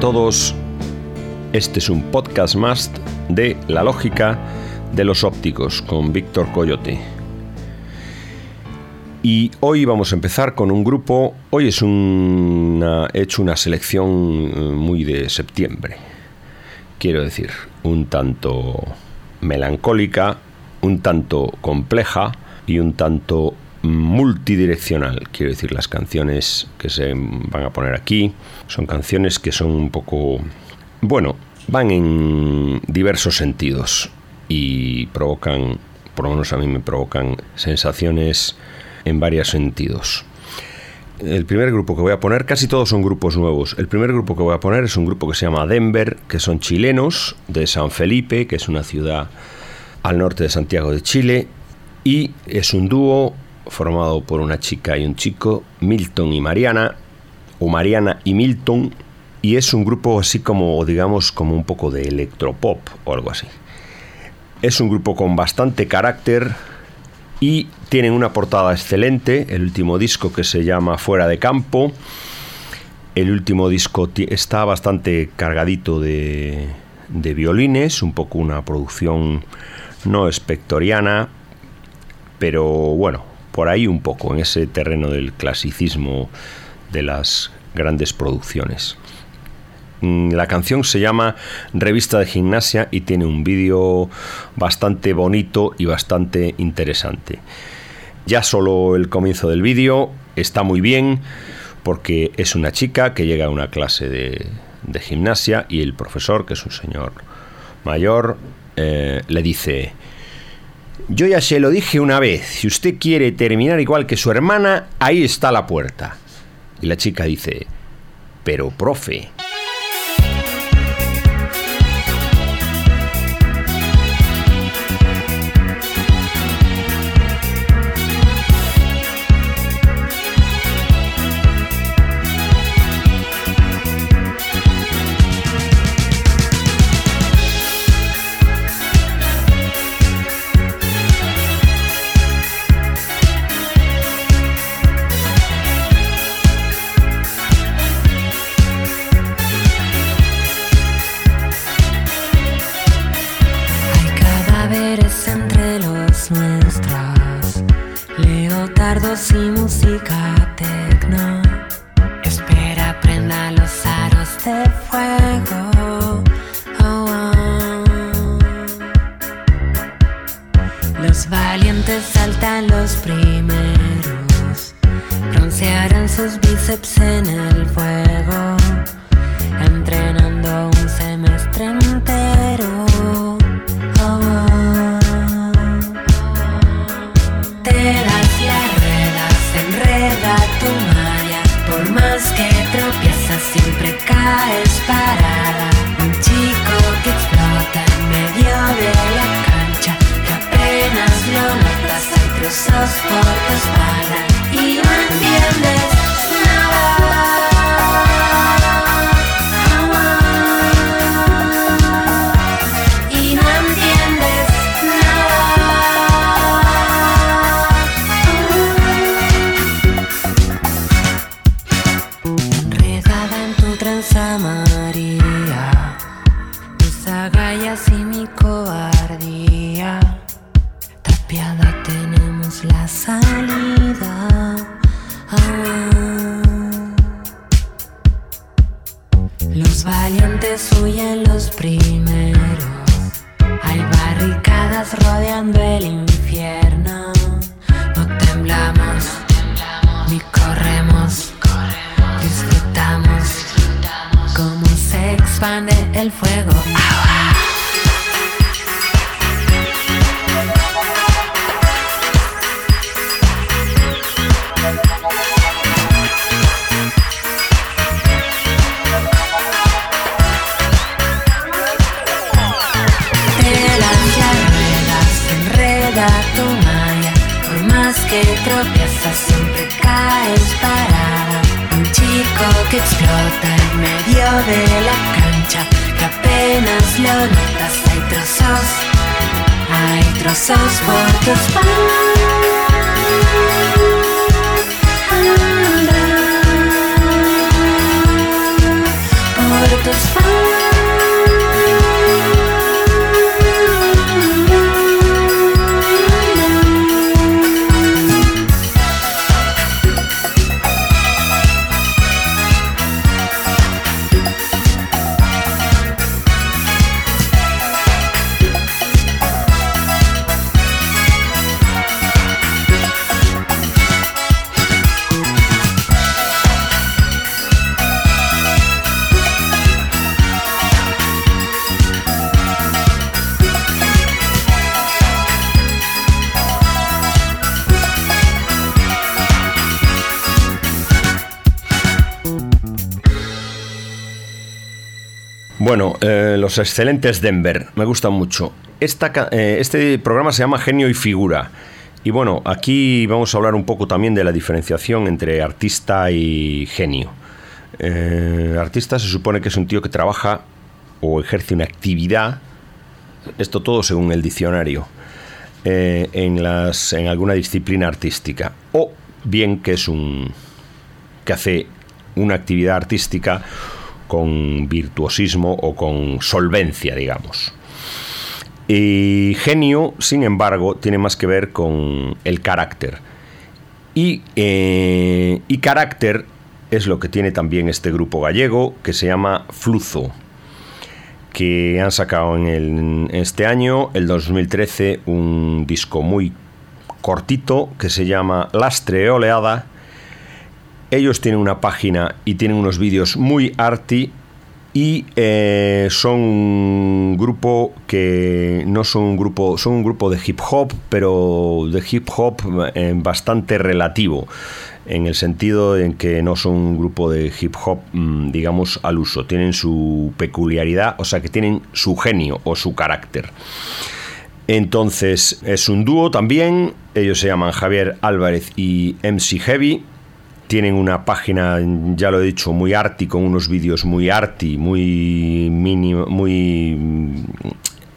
Todos, este es un podcast más de La lógica de los ópticos con Víctor Coyote. Y hoy vamos a empezar con un grupo, hoy es una, he hecho una selección eh, muy de septiembre, quiero decir, un tanto melancólica, un tanto compleja y un tanto multidireccional. Quiero decir, las canciones que se van a poner aquí son canciones que son un poco, bueno, van en diversos sentidos y provocan, por lo menos a mí me provocan sensaciones en varios sentidos. El primer grupo que voy a poner, casi todos son grupos nuevos. El primer grupo que voy a poner es un grupo que se llama Denver, que son chilenos, de San Felipe, que es una ciudad al norte de Santiago de Chile, y es un dúo formado por una chica y un chico, Milton y Mariana, o Mariana y Milton, y es un grupo así como, digamos, como un poco de electropop o algo así. Es un grupo con bastante carácter y tienen una portada excelente, el último disco que se llama Fuera de Campo. El último disco está bastante cargadito de, de violines, un poco una producción no espectoriana, pero bueno, por ahí un poco, en ese terreno del clasicismo de las grandes producciones. Mm, la canción se llama Revista de Gimnasia y tiene un vídeo bastante bonito y bastante interesante. Ya solo el comienzo del vídeo está muy bien porque es una chica que llega a una clase de, gimnasia y el profesor, que es un señor mayor, eh, le dice, yo ya se lo dije una vez, si usted quiere terminar igual que su hermana, ahí está la puerta. Y la chica dice, pero profe, en medio de la cancha que apenas lo notas. Hay trozos, hay trozos por tus Por tus eh, los excelentes Denver, me gusta mucho. Eh, este programa se llama Genio y Figura. Y bueno, aquí vamos a hablar un poco también de la diferenciación entre artista y genio. Eh, artista se supone que es un tío que trabaja o ejerce una actividad, esto todo según el diccionario, en, las, en alguna disciplina artística. O bien que es un que hace una actividad artística con virtuosismo o con solvencia, digamos. Y genio, sin embargo, tiene más que ver con el carácter. Y, eh, y carácter es lo que tiene también este grupo gallego que se llama Fluzo, que han sacado en, el, este año, el 2013, un disco muy cortito que se llama Lastre Oleada ellos tienen una página y tienen unos vídeos muy arty y eh, son un grupo que no son un grupo, son un grupo de hip hop, pero de hip hop eh, bastante relativo, en el sentido en que no son un grupo de hip hop, mm, digamos, al uso, tienen su peculiaridad, o sea que tienen su genio o su carácter. Entonces es un dúo también, ellos se llaman Javier Álvarez y MC Heavy tienen una página, ya lo he dicho, muy arty, con unos vídeos muy arty, muy mínimo, muy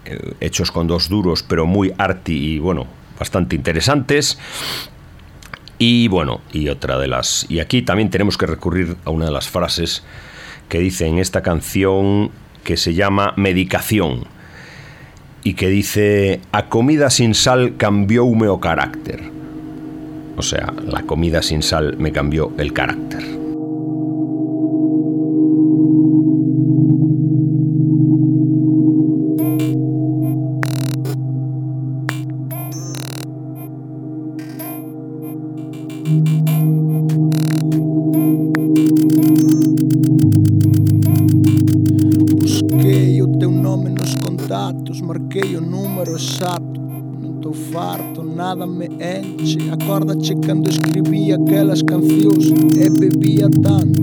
eh, hechos con dos duros, pero muy arty y bueno, bastante interesantes. Y bueno, y otra de las. Y aquí también tenemos que recurrir a una de las frases que dice en esta canción que se llama Medicación y que dice: A comida sin sal cambió húmeo carácter. O sea, la comida sin sal me cambió el carácter. Acordache cando escribía aquelas cancións E bebía tanto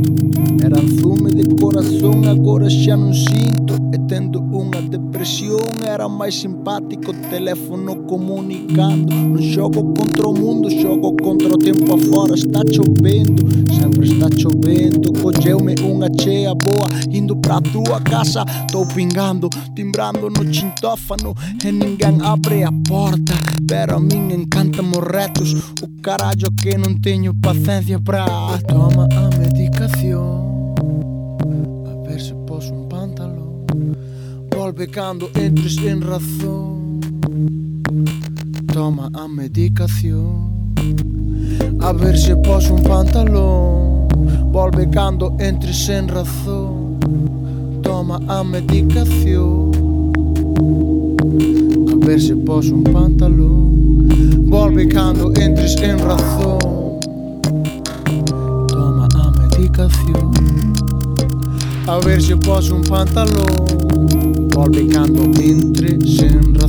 Era zume de corazón Agora xa non sinto E tendo unha depresión Era máis simpático Teléfono comunicando Non xogo contra o mundo está chovendo Sempre está chovendo. Cogeu-me uma cheia boa Indo pra tua casa. Tô pingando, timbrando no chintófano. E ninguém abre a porta Pero a mim encantan os retos. O caralho que não tenho paciência pra. Toma a medicação. A ver se posso um pantalão. Volve cando entres en razón. Toma a medicación a ver se pos un pantalón Volve cando entre sen razón. Toma a medicación. Se pos un pantalón Volve cando entres en razón. Toma a medicación. Haberse pos un pantalón Volve cando entres en razón.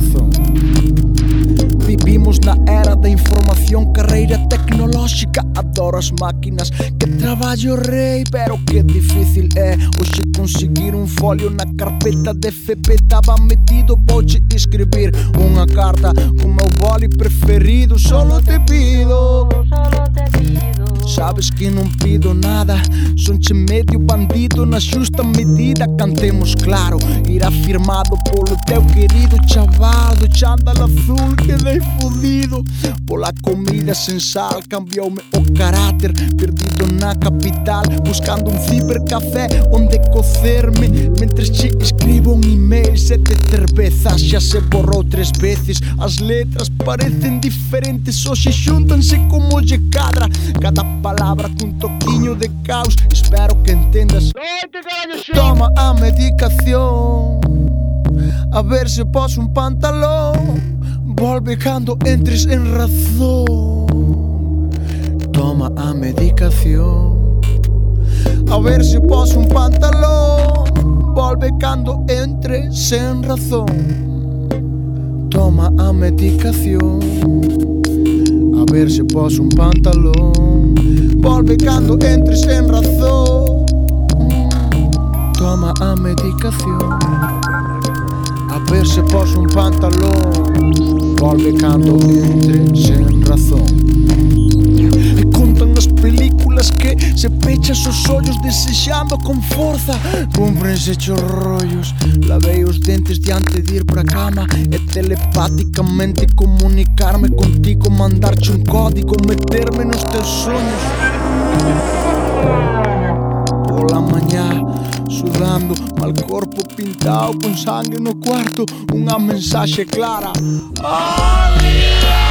Vivimos na era da información, carreira tecnolóxica Adoro as máquinas, que traballo rei Pero que difícil é Oxe conseguir un folio na carpeta de FP Estaba metido, vouche escribir unha carta Co meu boli preferido, solo te pido Solo te pido Sabes que non pido nada Sonche medio bandido na xusta medida Cantemos claro. Irá firmado polo teu querido chaval Do chándal azul que dei fudido Pola comida sen sal Cambioume o carácter Perdido na capital Buscando un cibercafé onde cocerme. Mentres che escribo un email Sete cervezas xa se borrou tres veces. As letras parecen diferentes Hoxe xuntanse como lle cadra. Cada palabra cun toquiño de caos. Espero que entendas Toma a medicación. A ver se pos un pantalón. Volve cando entres en razón. Toma a medicación. A ver se pos un pantalón. Volve cando entres en razón. Toma a medicación. A ver se pos un pantalón volve cando entres en razón. Toma a medicación. A ver se pos un pantalón. Volve cando entres en razón. E contan as películas das que se pechas os ollos desexando con forza Cúmprense os rollos Lavei os dentes diante de ir pra cama E telepáticamente comunicarme contigo Mandarche un código, meterme nos teus sonhos Pola mañá sudando, mal corpo pintado con sangue no cuarto, unha mensaxe clara. Olvidar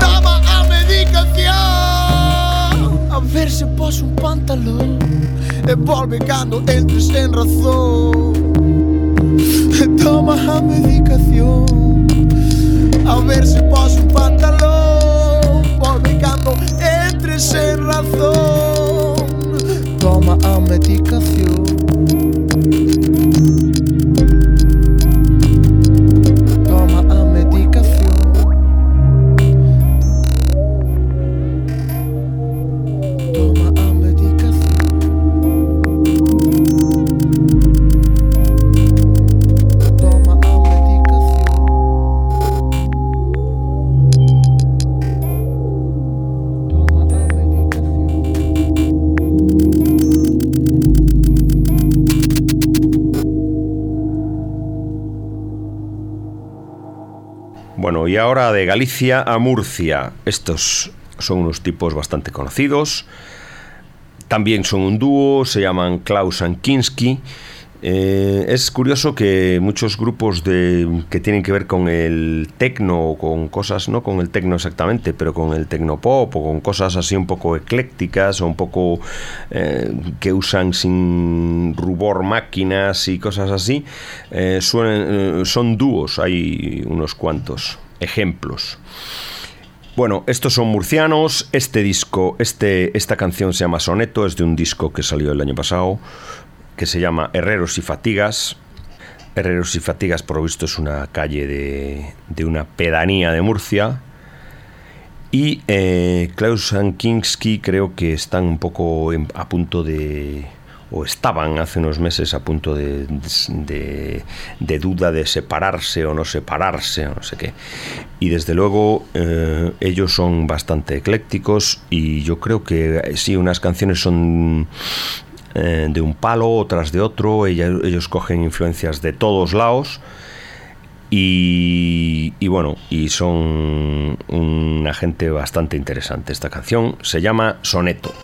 Toma a medicación verse pos un pantalón E volve cando entres en razón. E toma a medicación A ver se pos un pantalón Volve cando entres en razón. Toma a medicación y ahora de Galicia a Murcia. Estos son unos tipos bastante conocidos. También son un dúo, se llaman Klaus and. Eh, es curioso que muchos grupos de, que tienen que ver con el tecno o con cosas, no con el tecno exactamente, pero con el tecnopop o con cosas así un poco eclécticas o un poco eh, que usan sin rubor máquinas y cosas así, eh, suelen- son dúos, hay unos cuantos ejemplos. Bueno, estos son murcianos. Este disco, este, esta canción se llama Soneto, es de un disco que salió el año pasado, que se llama Herreros y Fatigas. Herreros y Fatigas, por lo visto, es una calle de, de una pedanía de Murcia. Y eh, Klaus Ankinski creo que están un poco a punto de, o estaban hace unos meses a punto de, de- de duda de separarse o no separarse o no sé qué. Y desde luego eh, ellos son bastante eclécticos y yo creo que eh, sí, unas canciones son eh, de un palo, otras de otro, ellos cogen influencias de todos lados. Y, y bueno, y son una gente bastante interesante. Esta canción se llama Soneto.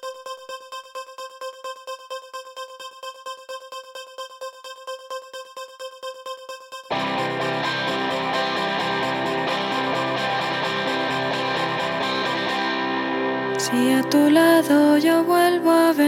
Yo vuelvo a venir.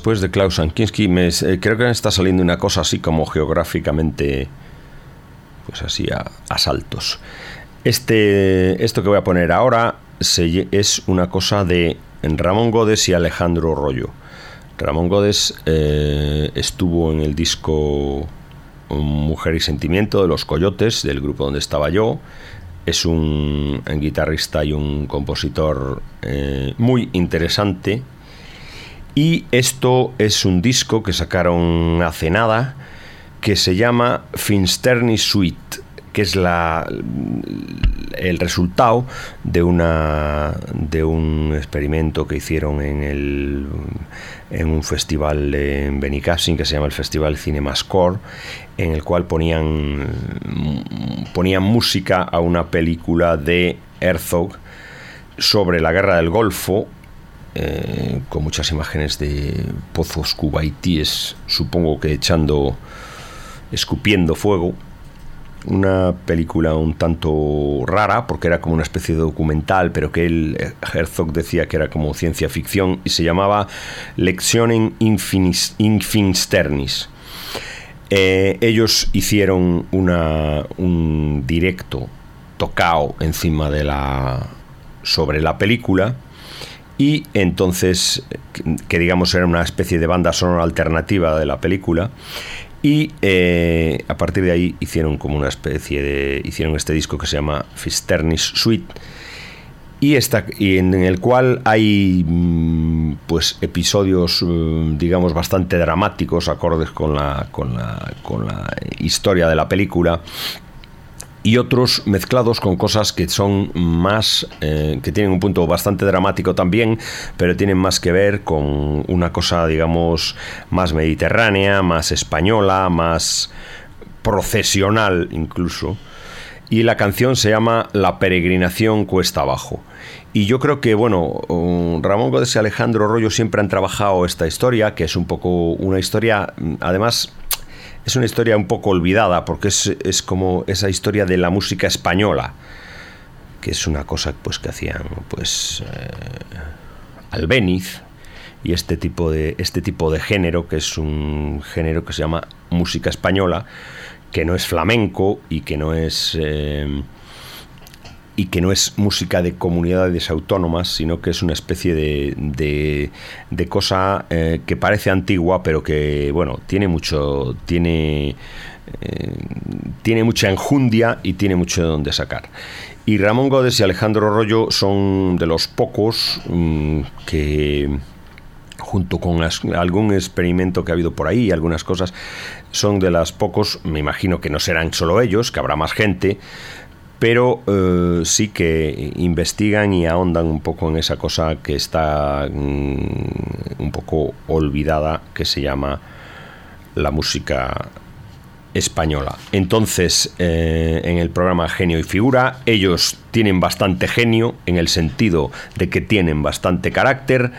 Después de Klaus Ankinski, eh, creo que me está saliendo una cosa así como geográficamente, pues así a, a saltos. Este, esto que voy a poner ahora se- es una cosa de Ramón Godes y Alejandro Rollo. Ramón Godes eh, estuvo en el disco Mujer y Sentimiento de los Coyotes, del grupo donde estaba yo. Es un, un guitarrista y un compositor eh, muy interesante. Y esto es un disco que sacaron hace nada que se llama Finsterni Suite, que es la, el resultado de una de un experimento que hicieron en el en un festival en Benicassin que se llama el Festival Cinemascore en el cual ponían ponían música a una película de Herzog sobre la guerra del Golfo eh, con muchas imágenes de pozos cubaitíes supongo que echando escupiendo fuego una película un tanto rara, porque era como una especie de documental, pero que eh, Herzog decía que era como ciencia ficción, y se llamaba Lectionen Infinis, Infinsternis. Eh, ellos hicieron una, un directo tocado encima de la. sobre la película. Y entonces, que, digamos era una especie de banda sonora alternativa de la película. Y eh, a partir de ahí hicieron como una especie de. hicieron este disco que se llama Fisternis Suite. Y, esta, y en, el cual hay mm, pues episodios mm, digamos bastante dramáticos acordes con la, con la, con la historia de la película y otros mezclados con cosas que son más eh, que tienen un punto bastante dramático también pero tienen más que ver con una cosa digamos más mediterránea más española más procesional incluso. Y la canción se llama La peregrinación cuesta abajo. Y yo creo que, bueno, um, Ramón Gómez y Alejandro Rollo siempre han trabajado esta historia, que es un poco una historia, además, es una historia un poco olvidada, porque es, es como esa historia de la música española, que es una cosa pues que hacían pues eh, Albéniz y este tipo de este tipo de género que es un género que se llama música española que no es flamenco y que no es eh, y que no es música de comunidades autónomas, sino que es una especie de, de, de cosa eh, que parece antigua, pero que, bueno, tiene mucho, tiene, eh, tiene mucha enjundia y tiene mucho de donde sacar. Y Ramón Godes y Alejandro Rollo son de los pocos mmm, que junto con algún experimento que ha habido por ahí, algunas cosas, son de las pocos, me imagino que no serán solo ellos, que habrá más gente, pero eh, sí que investigan y ahondan un poco en esa cosa que está mm, un poco olvidada, que se llama la música española. Entonces, eh, en el programa Genio y Figura, ellos tienen bastante genio, en el sentido de que tienen bastante carácter,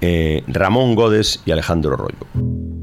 eh, Ramón Godes y Alejandro Rollo.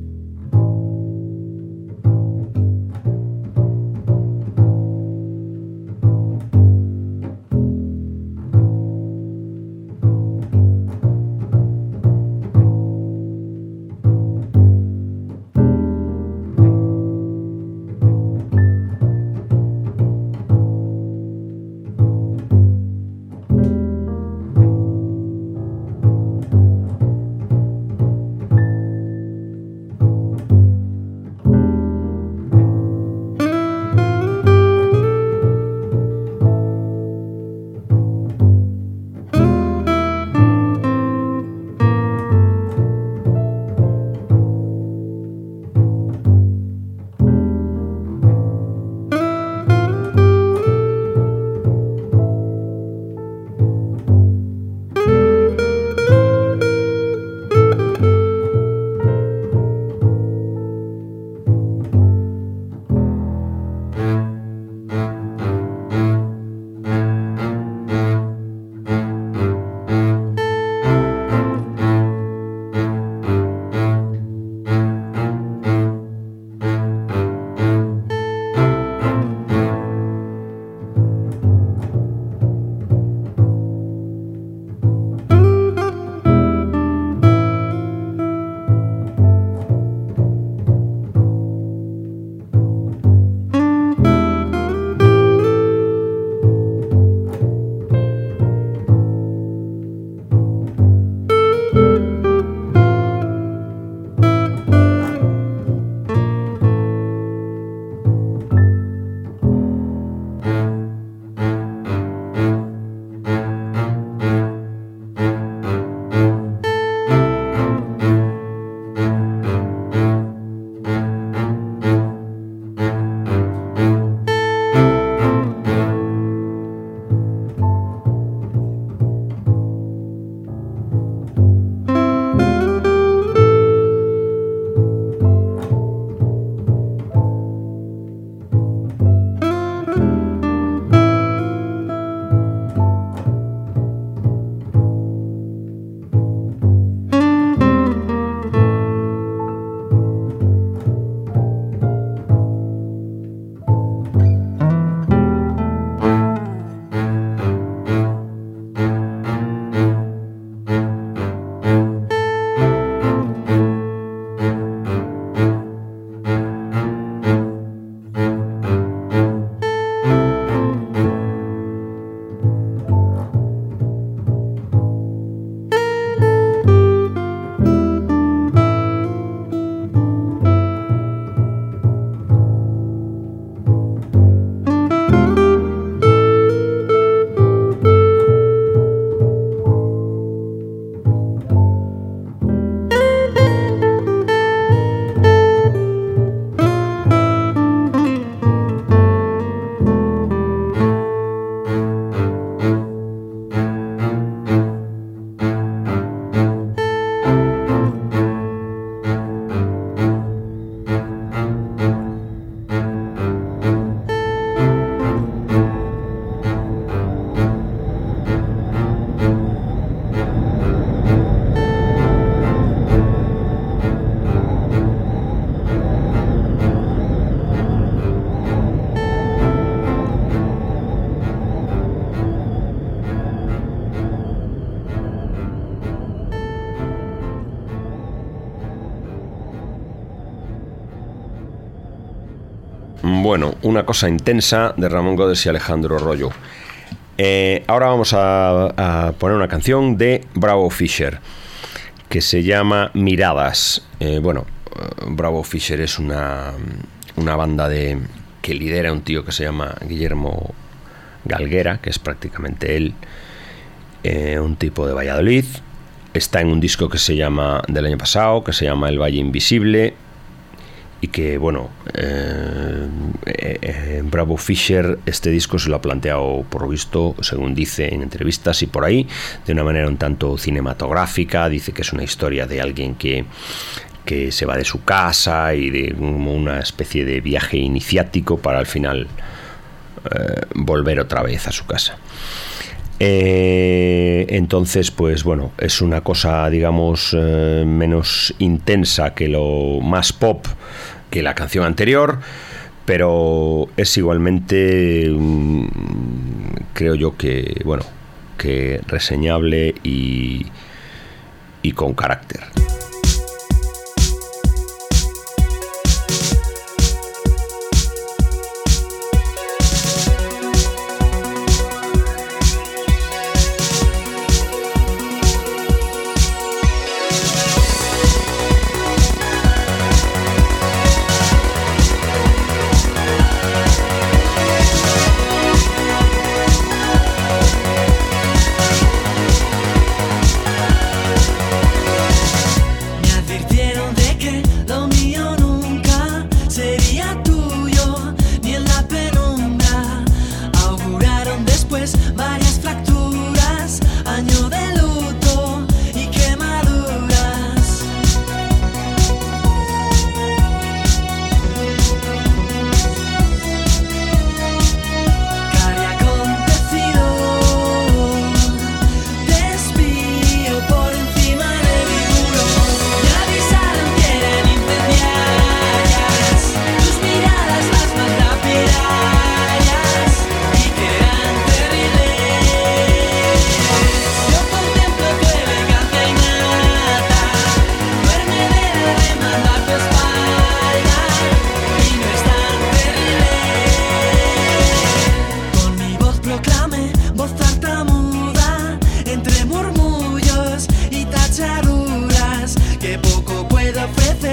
Una cosa intensa de Ramón Godes y Alejandro Rollo. Eh, ahora vamos a, poner una canción de Bravo Fisher que se llama Miradas. Eh, bueno, eh, Bravo Fisher es una, una banda de, que lidera un tío que se llama Guillermo Galguera, que es prácticamente él, un tipo de Valladolid. Está en un disco que se llama del año pasado, que se llama El Valle Invisible, y que, bueno, eh, eh, Bravo Fisher este disco se lo ha planteado, por visto, según dice en entrevistas y por ahí, de una manera un tanto cinematográfica, dice que es una historia de alguien que que se va de su casa y de una especie de viaje iniciático para al final eh, volver otra vez a su casa. entonces, pues bueno, es una cosa, digamos, menos intensa que lo más pop que la canción anterior, pero es igualmente, mm, creo yo que, bueno, que reseñable y, y con carácter.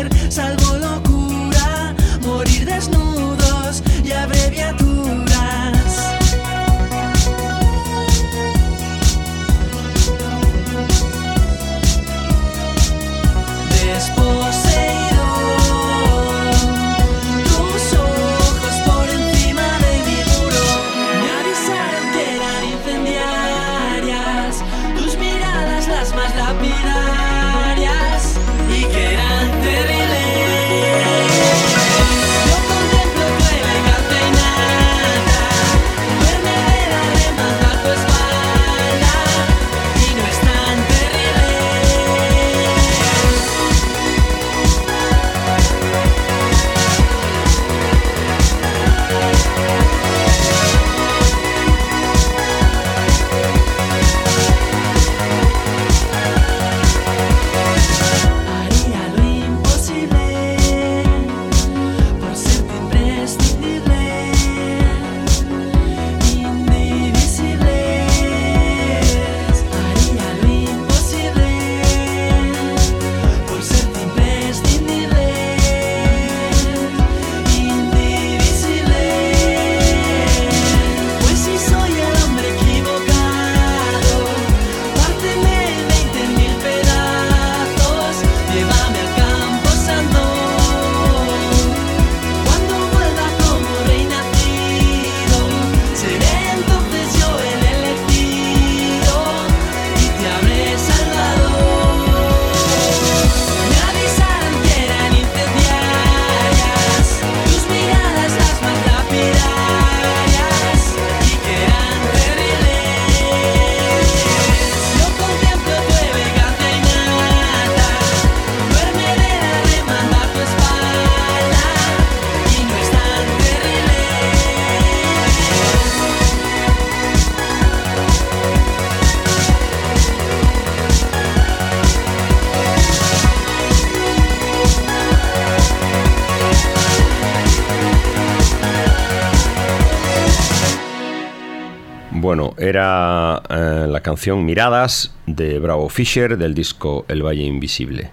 Lapidarias Miradas de Bravo Fisher del disco El Valle Invisible.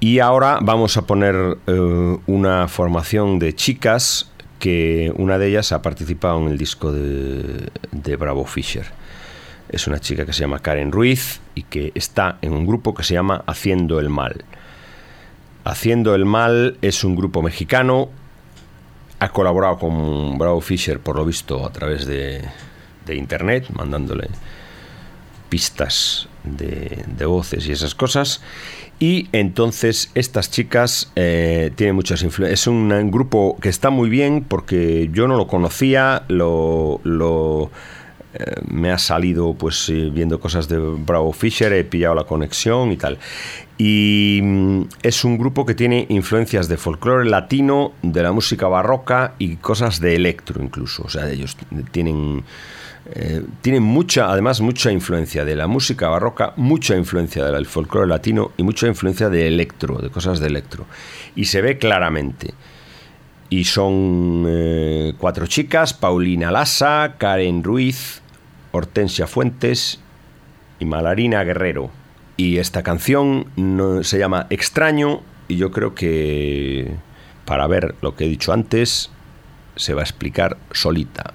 Y ahora vamos a poner eh, una formación de chicas que una de ellas ha participado en el disco de, de Bravo Fisher. Es una chica que se llama Karen Ruiz y que está en un grupo que se llama Haciendo el Mal. Haciendo el Mal es un grupo mexicano ha colaborado con Bravo Fisher, por lo visto, a través de, de internet, mandándole pistas de, voces y esas cosas. Y entonces estas chicas eh, tienen muchas influencias. Es un, grupo que está muy bien porque yo no lo conocía, lo, lo eh, me ha salido pues eh, viendo cosas de Bravo Fisher, he pillado la conexión y tal. Y mm, es un grupo que tiene influencias de folclore latino, de la música barroca y cosas de electro incluso. O sea, ellos tienen, eh, tienen mucha, además mucha influencia de la música barroca, mucha influencia del folclore latino y mucha influencia de electro, de cosas de electro. Y se ve claramente. Y son eh, cuatro chicas, Paulina Lassa, Karen Ruiz, Hortensia Fuentes y Malarina Guerrero. Y esta canción se llama Extraño y yo creo que para ver lo que he dicho antes se va a explicar solita.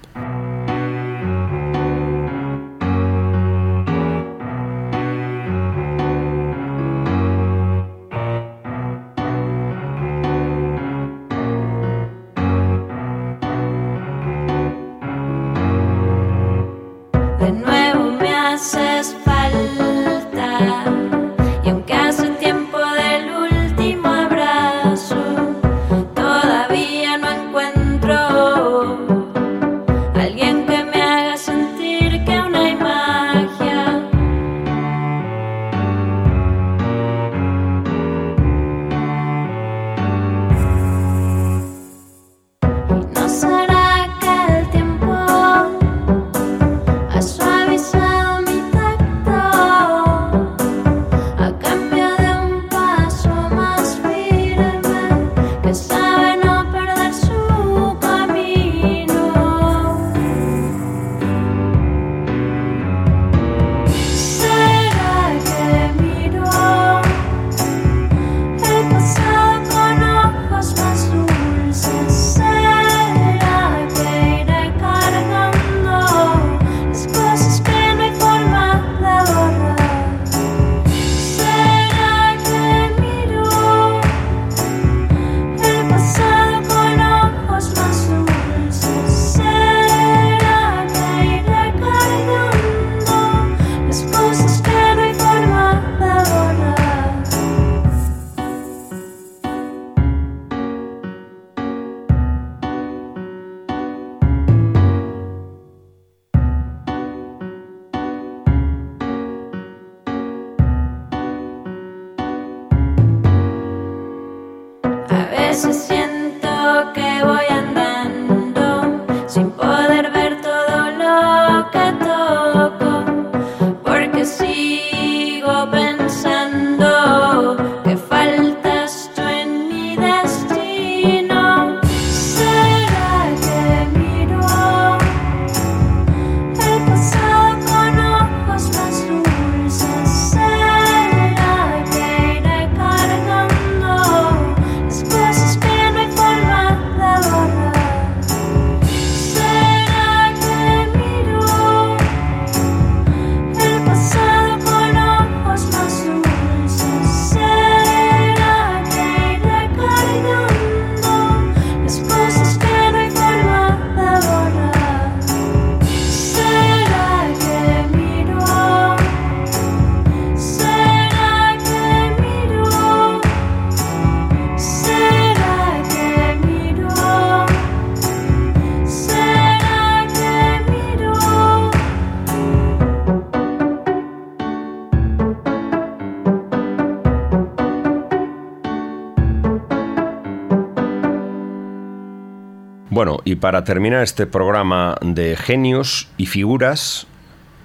Y para terminar este programa de genios y figuras,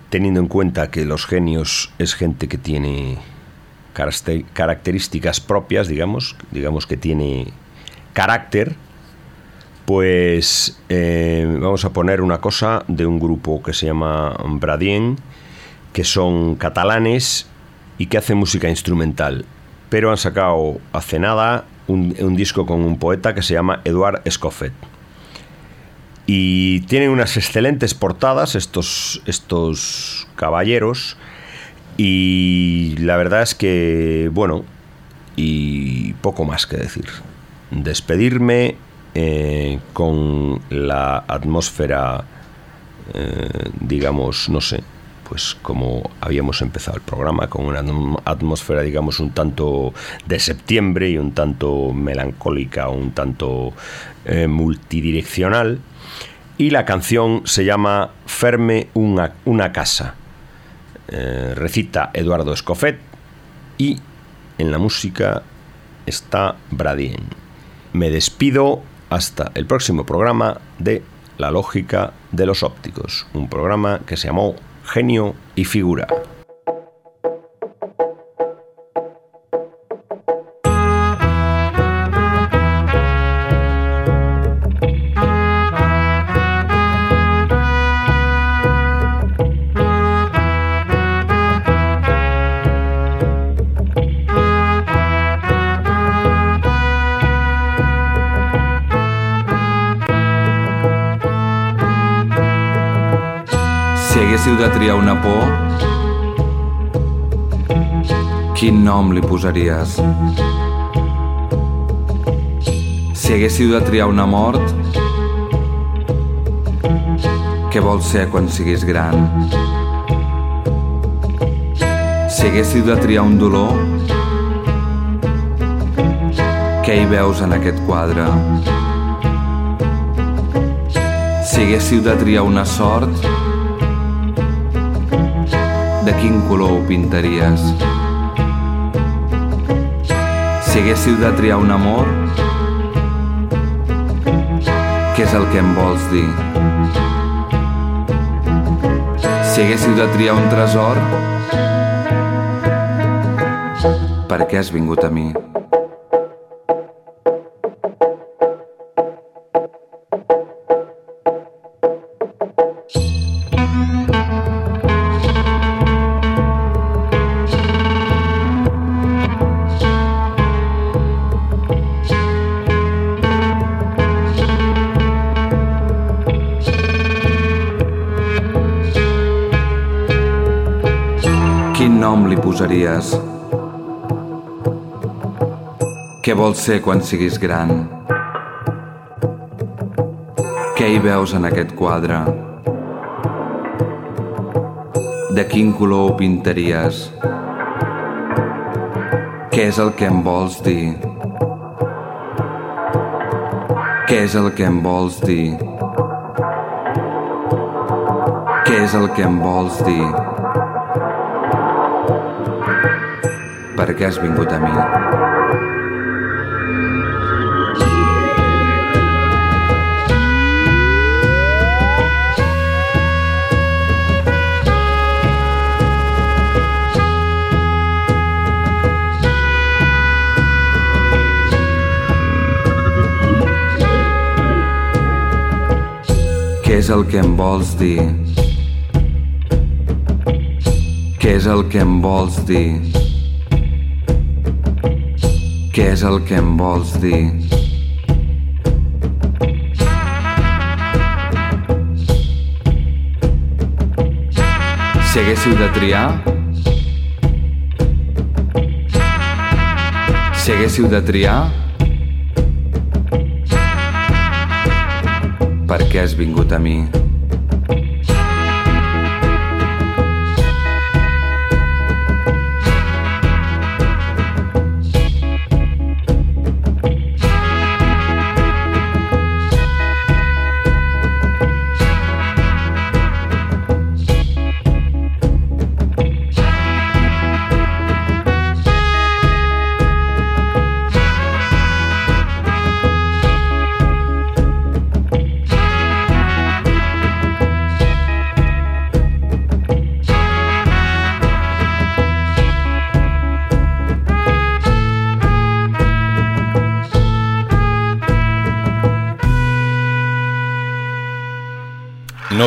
teniendo en cuenta que los genios es gente que tiene características propias, digamos, digamos que tiene carácter, Pues eh, vamos a poner una cosa de un grupo que se llama Bradien, que son catalanes y que hacen música instrumental. Pero han sacado hace nada un, disco con un poeta que se llama Eduard Escoffet. Y tienen unas excelentes portadas estos, estos caballeros. Y la verdad es que, bueno, y poco más que decir. Despedirme eh, con la atmósfera, eh, digamos, no sé, pues como habíamos empezado el programa, con una atmósfera, digamos, un tanto de septiembre y un tanto melancólica, un tanto eh, multidireccional. Y la canción se llama Ferme una, una casa. recita Eduardo Escofet y en la música está Bradien. Me despido hasta el próximo programa de La lógica de los ópticos, un programa que se llamó Genio y Figura. Haguéssiu de triar una por, quin nom li posaries? Si haguéssiu de triar una mort, què vols ser quan siguis gran? Si haguéssiu de triar un dolor, què hi veus en aquest quadre? Si haguéssiu de triar una sort, de quin color ho pintaries? Si haguéssiu de triar un amor, què és el que em vols dir? Si haguéssiu de triar un tresor, per què has vingut a mi? Posaries? Què vols ser quan siguis gran? Què hi veus en aquest quadre? De quin color ho pintaries? Què és el que em vols dir? Què és el que em vols dir? Què és el que em vols dir? Per què has vingut a mi? Què és el que em vols dir? Què és el que em vols dir? Què és el que em vols dir? Si haguéssiu de triar, si haguéssiu de triar, per què has vingut a mi?